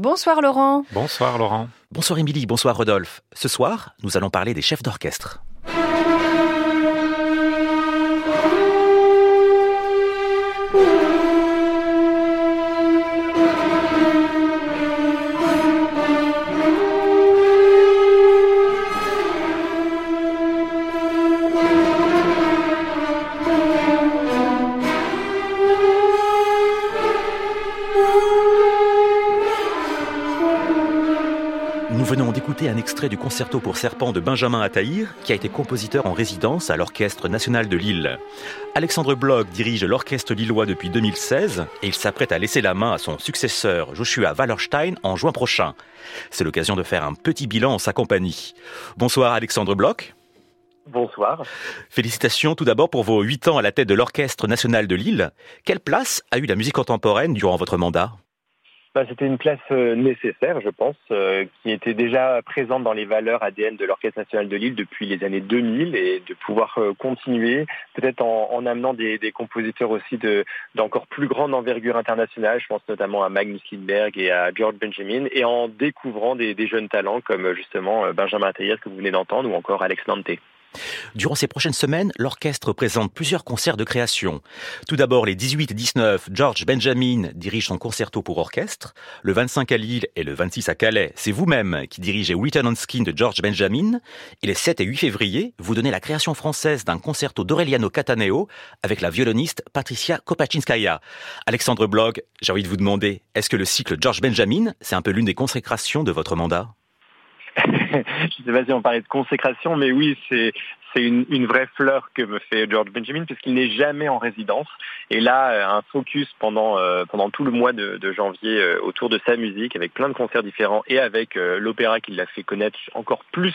Bonsoir Laurent. Bonsoir Laurent. Bonsoir Émilie, bonsoir Rodolphe. Ce soir, nous allons parler des chefs d'orchestre. Extrait du concerto pour serpent de Benjamin Attahir, qui a été compositeur en résidence à l'Orchestre national de Lille. Alexandre Bloch dirige l'orchestre lillois depuis 2016 et il s'apprête à laisser la main à son successeur Joshua Wallerstein en juin prochain. C'est l'occasion de faire un petit bilan en sa compagnie. Bonsoir Alexandre Bloch. Bonsoir. Félicitations tout d'abord pour vos huit ans à la tête de l'Orchestre national de Lille. Quelle place a eu la musique contemporaine durant votre mandat? Bah, C'était une place euh, nécessaire, je pense, euh, qui était déjà présente dans les valeurs ADN de l'Orchestre national de Lille depuis les années 2000 et de pouvoir euh, continuer, peut-être en, en, amenant des, compositeurs aussi de d'encore plus grande envergure internationale. Je pense notamment à Magnus Lindberg et à George Benjamin, et en découvrant des, jeunes talents comme justement Benjamin Taillère que vous venez d'entendre ou encore Alex Lante. Durant ces prochaines semaines, l'orchestre présente plusieurs concerts de création. Tout d'abord, les 18 et 19, George Benjamin dirige son concerto pour orchestre. Le 25 à Lille et le 26 à Calais, c'est vous-même qui dirigez Written on Skin de George Benjamin. Et les 7 et 8 février, vous donnez la création française d'un concerto d'Aureliano Cataneo avec la violoniste Patricia Kopachinskaya. Alexandre Blog, j'ai envie de vous demander, est-ce que le cycle George Benjamin, c'est un peu l'une des consécrations de votre mandat? je ne sais pas si on parlait de consécration, mais oui, c'est c'est une, une, vraie fleur que me fait George Benjamin puisqu'il n'est jamais en résidence. Et là, un focus pendant euh, pendant tout le mois de, de janvier euh, autour de sa musique, avec plein de concerts différents et avec euh, l'opéra qui l'a fait connaître encore plus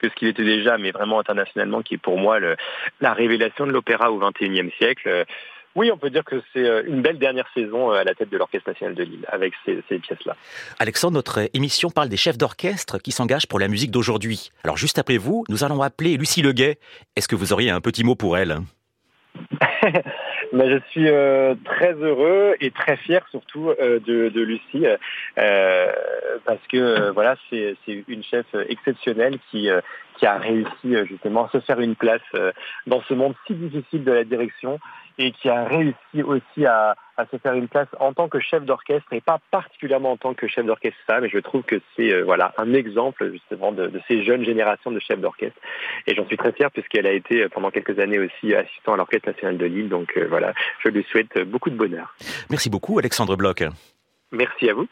que ce qu'il était déjà, mais vraiment internationalement, qui est pour moi le, la révélation de l'opéra au XXIe siècle. Oui, on peut dire que c'est une belle dernière saison à la tête de l'Orchestre national de Lille avec ces, ces pièces-là. Alexandre, notre émission parle des chefs d'orchestre qui s'engagent pour la musique d'aujourd'hui. Alors juste après vous, nous allons appeler Lucie Leguet. Est-ce que vous auriez un petit mot pour elle? Mais je suis euh, très heureux et très fier surtout euh, de, de, Lucie euh, parce que voilà c'est une chef exceptionnelle qui qui a réussi justement à se faire une place dans ce monde si difficile de la direction et qui a réussi aussi à, à, se faire une place en tant que chef d'orchestre et pas particulièrement en tant que chef d'orchestre femme. Et je trouve que c'est euh, voilà un exemple justement de, de, ces jeunes générations de chefs d'orchestre. Et j'en suis très fier puisqu'elle a été pendant quelques années aussi assistant à l'Orchestre national de Lille. Donc euh, voilà, je lui souhaite beaucoup de bonheur. Merci beaucoup Alexandre Bloch. Merci à vous.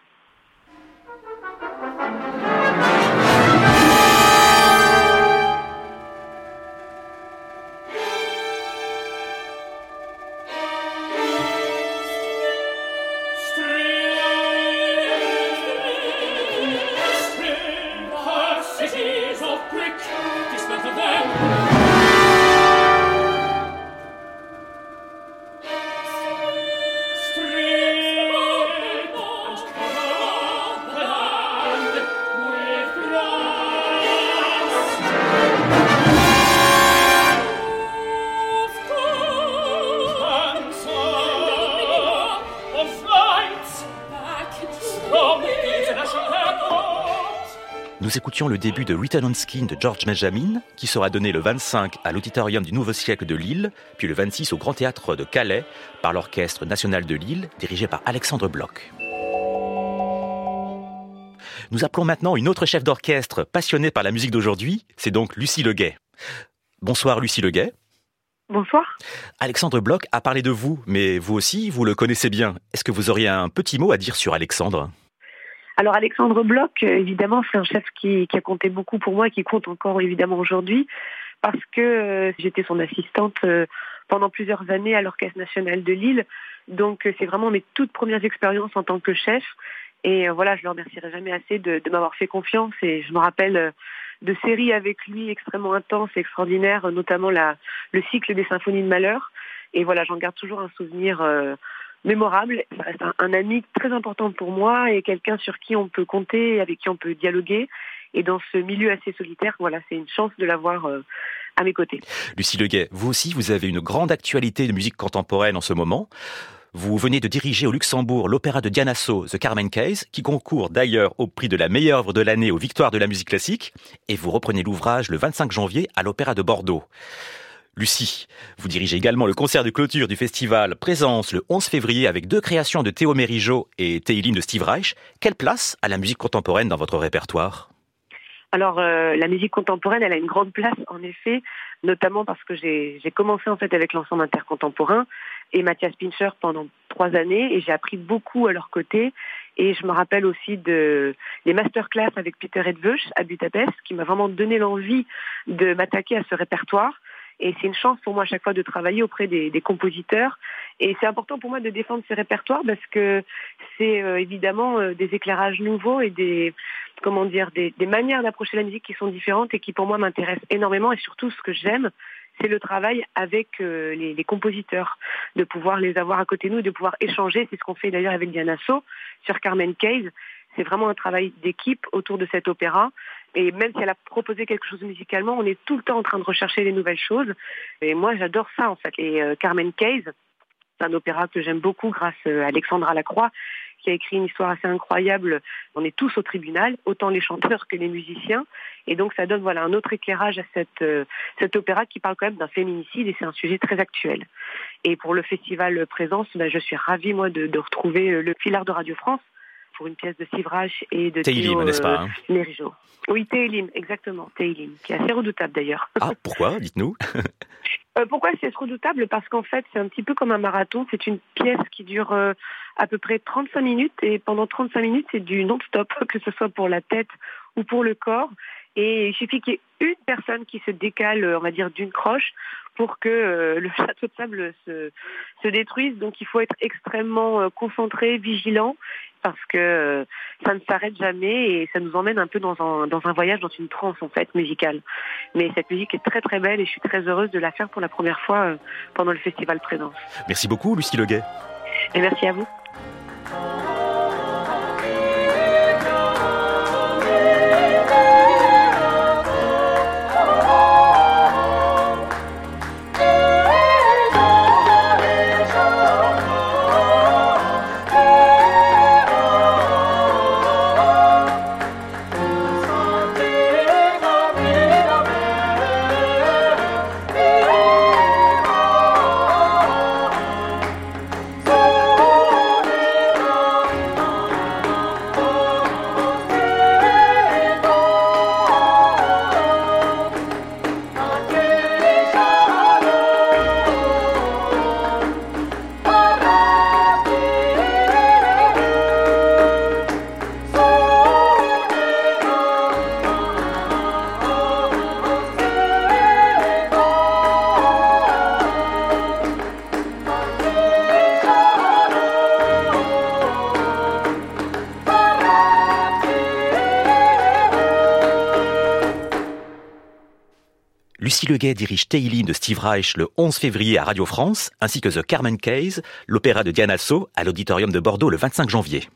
Nous écoutions le début de Written on Skin de George Benjamin, qui sera donné le 25 à l'Auditorium du Nouveau Siècle de Lille, puis le 26 au Grand Théâtre de Calais, par l'Orchestre National de Lille, dirigé par Alexandre Bloch. Nous appelons maintenant une autre chef d'orchestre passionnée par la musique d'aujourd'hui, c'est donc Lucie Leguet. Bonsoir Lucie Leguet. Bonsoir. Alexandre Bloch a parlé de vous, mais vous aussi, vous le connaissez bien. Est-ce que vous auriez un petit mot à dire sur Alexandre? Alors Alexandre Bloch, évidemment, c'est un chef qui, qui, a compté beaucoup pour moi, qui compte encore évidemment aujourd'hui, parce que euh, j'étais son assistante euh, pendant plusieurs années à l'Orchestre national de Lille. Donc euh, c'est vraiment mes toutes premières expériences en tant que chef. Et euh, voilà, je le remercierai jamais assez de, de m'avoir fait confiance. Et je me rappelle euh, de séries avec lui extrêmement intenses et extraordinaires, notamment la, le cycle des symphonies de malheur. Et voilà, j'en garde toujours un souvenir mémorable. Ça reste un, ami très important pour moi et quelqu'un sur qui on peut compter, avec qui on peut dialoguer. Et dans ce milieu assez solitaire, voilà, c'est une chance de l'avoir euh, à mes côtés. Lucie Leguet, vous aussi, vous avez une grande actualité de musique contemporaine en ce moment. Vous venez de diriger au Luxembourg l'opéra de Dianasso, The Carmen Case, qui concourt d'ailleurs au prix de la meilleure œuvre de l'année aux Victoires de la musique classique, et vous reprenez l'ouvrage le 25 janvier à l'Opéra de Bordeaux. Lucie, vous dirigez également le concert de clôture du festival Présence le 11 février avec deux créations de Théo Mérigeau et Théiline de Steve Reich. Quelle place a la musique contemporaine dans votre répertoire? Alors euh, la musique contemporaine, elle a une grande place en effet, notamment parce que j'ai commencé en fait avec l'ensemble intercontemporain et Mathias Pincher pendant trois années et j'ai appris beaucoup à leur côté. Et je me rappelle aussi de les masterclass avec Peter Edveuch à Budapest qui m'a vraiment donné l'envie de m'attaquer à ce répertoire. Et c'est une chance pour moi à chaque fois de travailler auprès des, compositeurs. Et c'est important pour moi de défendre ces répertoires parce que c'est euh, évidemment euh, des éclairages nouveaux et des comment dire des, manières d'approcher la musique qui sont différentes et qui pour moi m'intéressent énormément. Et surtout, ce que j'aime, c'est le travail avec euh, les, les, compositeurs, de pouvoir les avoir à côté de nous, de pouvoir échanger. C'est ce qu'on fait d'ailleurs avec Diana So sur Carmen Case. C'est vraiment un travail d'équipe autour de cet opéra. Et même si elle a proposé quelque chose musicalement, on est tout le temps en train de rechercher les nouvelles choses. Et moi, j'adore ça, en fait. Et euh, Carmen Case, c'est un opéra que j'aime beaucoup grâce euh, à Alexandra Lacroix, qui a écrit une histoire assez incroyable. On est tous au tribunal, autant les chanteurs que les musiciens. Et donc, ça donne voilà un autre éclairage à cette, euh, cet opéra qui parle quand même d'un féminicide et c'est un sujet très actuel. Et pour le festival Présence, ben, je suis ravie, moi, de, de retrouver le filard de Radio France pour une pièce de Sivrach et de Théilim, n'est-ce pas euh, hein Oui, Théilim, exactement, Théilim, qui est assez redoutable d'ailleurs. Ah, pourquoi Dites-nous. Euh, pourquoi c'est redoutable? Parce qu'en fait, c'est un petit peu comme un marathon. C'est une pièce qui dure euh, à peu près 35 minutes et pendant 35 minutes, c'est du non-stop, que ce soit pour la tête ou pour le corps. Et il suffit qu'il y ait une personne qui se décale, on va dire, d'une croche pour que euh, le château de sable se, se, détruise. Donc il faut être extrêmement euh, concentré, vigilant, parce que euh, ça ne s'arrête jamais et ça nous emmène un peu dans un, dans un voyage, dans une transe en fait musicale. Mais cette musique est très très belle et je suis très heureuse de la faire pour la première fois pendant le festival Présence. Merci beaucoup Lucie Leguet. Et merci à vous. Lucie Leguet dirige Teiline de Steve Reich le 11 février à Radio France, ainsi que The Carmen Case, l'opéra de Diana So à l'auditorium de Bordeaux le 25 janvier.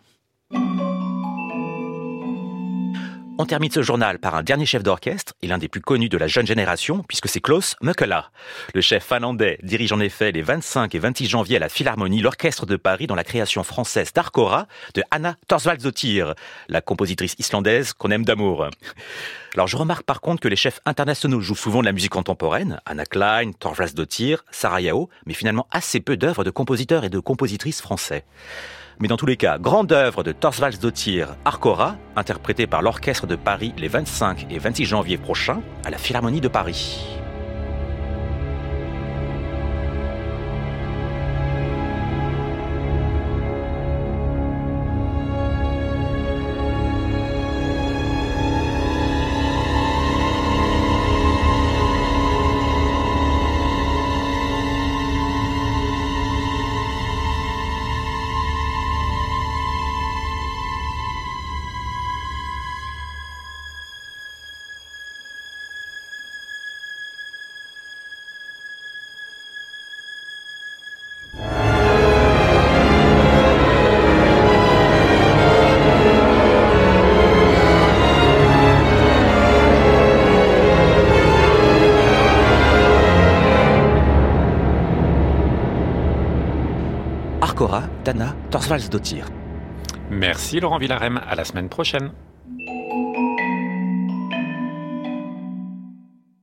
On termine ce journal par un dernier chef d'orchestre et l'un des plus connus de la jeune génération, puisque c'est Klaus Mukela. Le chef finlandais dirige en effet les 25 et 26 janvier à la Philharmonie l'Orchestre de Paris dans la création française d'Arcora de Anna Thorsvaldsdottir, la compositrice islandaise qu'on aime d'amour. Alors je remarque par contre que les chefs internationaux jouent souvent de la musique contemporaine, Anna Klein, Thorsvaldsdottir, Sarah Yao, mais finalement assez peu d'œuvres de compositeurs et de compositrices français. Mais dans tous les cas, grande œuvre de Thorsvaldsdottir Arcora, interprétée par l'Orchestre de Paris les 25 et 26 janvier prochains à la Philharmonie de Paris. Marcora, Dana, Torsvalsdottir. Merci Laurent Villarem, à la semaine prochaine.